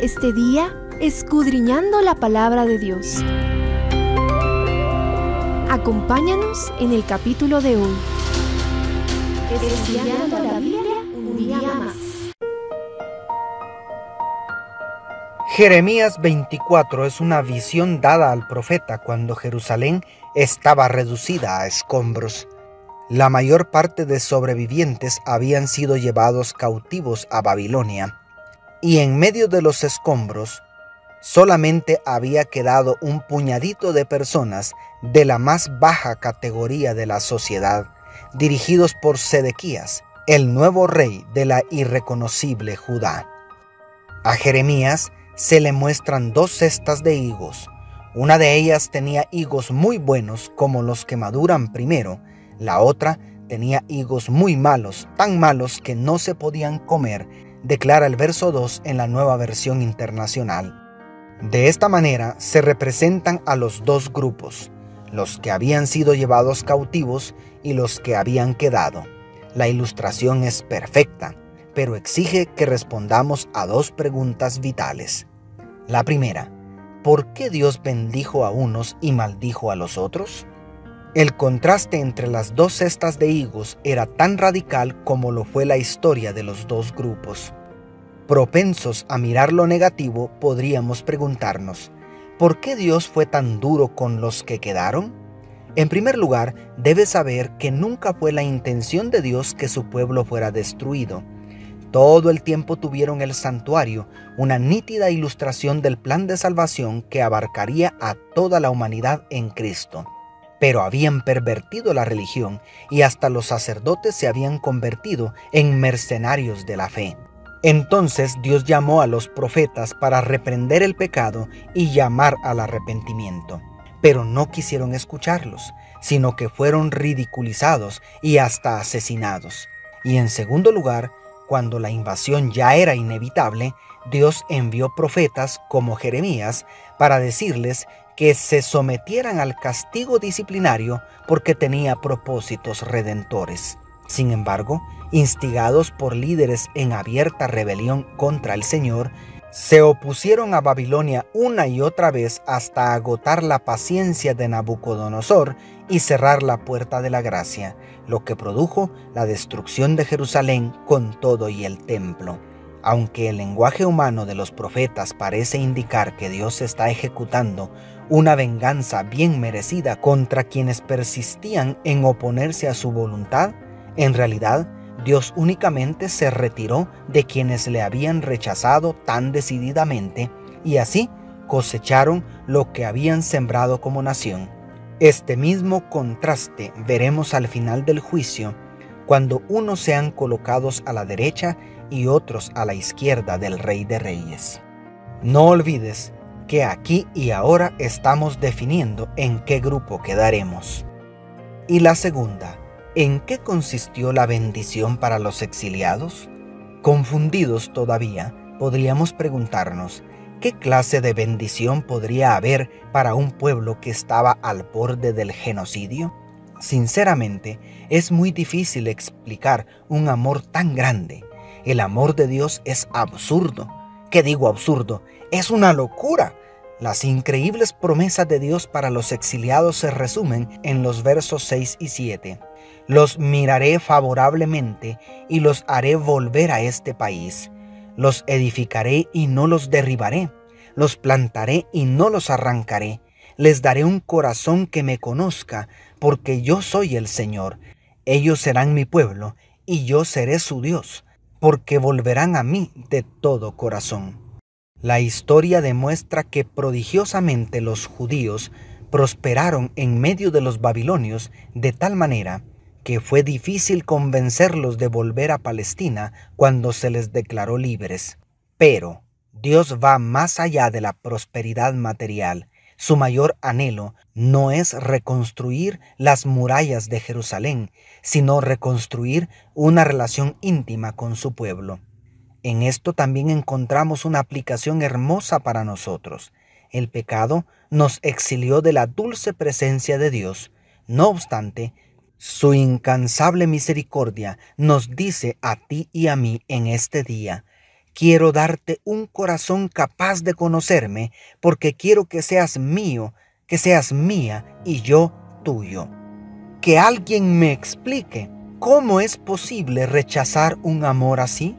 este día escudriñando la palabra de Dios. Acompáñanos en el capítulo de hoy. Estudiando la Biblia un día más. Jeremías 24 es una visión dada al profeta cuando Jerusalén estaba reducida a escombros. La mayor parte de sobrevivientes habían sido llevados cautivos a Babilonia, y en medio de los escombros solamente había quedado un puñadito de personas de la más baja categoría de la sociedad, dirigidos por Sedequías, el nuevo rey de la irreconocible Judá. A Jeremías se le muestran dos cestas de higos. Una de ellas tenía higos muy buenos como los que maduran primero, la otra tenía higos muy malos, tan malos que no se podían comer, declara el verso 2 en la nueva versión internacional. De esta manera se representan a los dos grupos, los que habían sido llevados cautivos y los que habían quedado. La ilustración es perfecta, pero exige que respondamos a dos preguntas vitales. La primera, ¿por qué Dios bendijo a unos y maldijo a los otros? El contraste entre las dos cestas de higos era tan radical como lo fue la historia de los dos grupos. Propensos a mirar lo negativo, podríamos preguntarnos, ¿por qué Dios fue tan duro con los que quedaron? En primer lugar, debes saber que nunca fue la intención de Dios que su pueblo fuera destruido. Todo el tiempo tuvieron el santuario, una nítida ilustración del plan de salvación que abarcaría a toda la humanidad en Cristo pero habían pervertido la religión y hasta los sacerdotes se habían convertido en mercenarios de la fe. Entonces Dios llamó a los profetas para reprender el pecado y llamar al arrepentimiento, pero no quisieron escucharlos, sino que fueron ridiculizados y hasta asesinados. Y en segundo lugar, cuando la invasión ya era inevitable, Dios envió profetas como Jeremías para decirles que se sometieran al castigo disciplinario porque tenía propósitos redentores. Sin embargo, instigados por líderes en abierta rebelión contra el Señor, se opusieron a Babilonia una y otra vez hasta agotar la paciencia de Nabucodonosor y cerrar la puerta de la gracia, lo que produjo la destrucción de Jerusalén con todo y el templo. Aunque el lenguaje humano de los profetas parece indicar que Dios está ejecutando una venganza bien merecida contra quienes persistían en oponerse a su voluntad, en realidad Dios únicamente se retiró de quienes le habían rechazado tan decididamente y así cosecharon lo que habían sembrado como nación. Este mismo contraste veremos al final del juicio, cuando unos sean colocados a la derecha y otros a la izquierda del Rey de Reyes. No olvides que aquí y ahora estamos definiendo en qué grupo quedaremos. Y la segunda, ¿en qué consistió la bendición para los exiliados? Confundidos todavía, podríamos preguntarnos, ¿qué clase de bendición podría haber para un pueblo que estaba al borde del genocidio? Sinceramente, es muy difícil explicar un amor tan grande. El amor de Dios es absurdo. ¿Qué digo absurdo? Es una locura. Las increíbles promesas de Dios para los exiliados se resumen en los versos 6 y 7. Los miraré favorablemente y los haré volver a este país. Los edificaré y no los derribaré. Los plantaré y no los arrancaré. Les daré un corazón que me conozca, porque yo soy el Señor. Ellos serán mi pueblo y yo seré su Dios, porque volverán a mí de todo corazón. La historia demuestra que prodigiosamente los judíos prosperaron en medio de los babilonios de tal manera que fue difícil convencerlos de volver a Palestina cuando se les declaró libres. Pero Dios va más allá de la prosperidad material. Su mayor anhelo no es reconstruir las murallas de Jerusalén, sino reconstruir una relación íntima con su pueblo. En esto también encontramos una aplicación hermosa para nosotros. El pecado nos exilió de la dulce presencia de Dios. No obstante, su incansable misericordia nos dice a ti y a mí en este día, Quiero darte un corazón capaz de conocerme porque quiero que seas mío, que seas mía y yo tuyo. Que alguien me explique cómo es posible rechazar un amor así.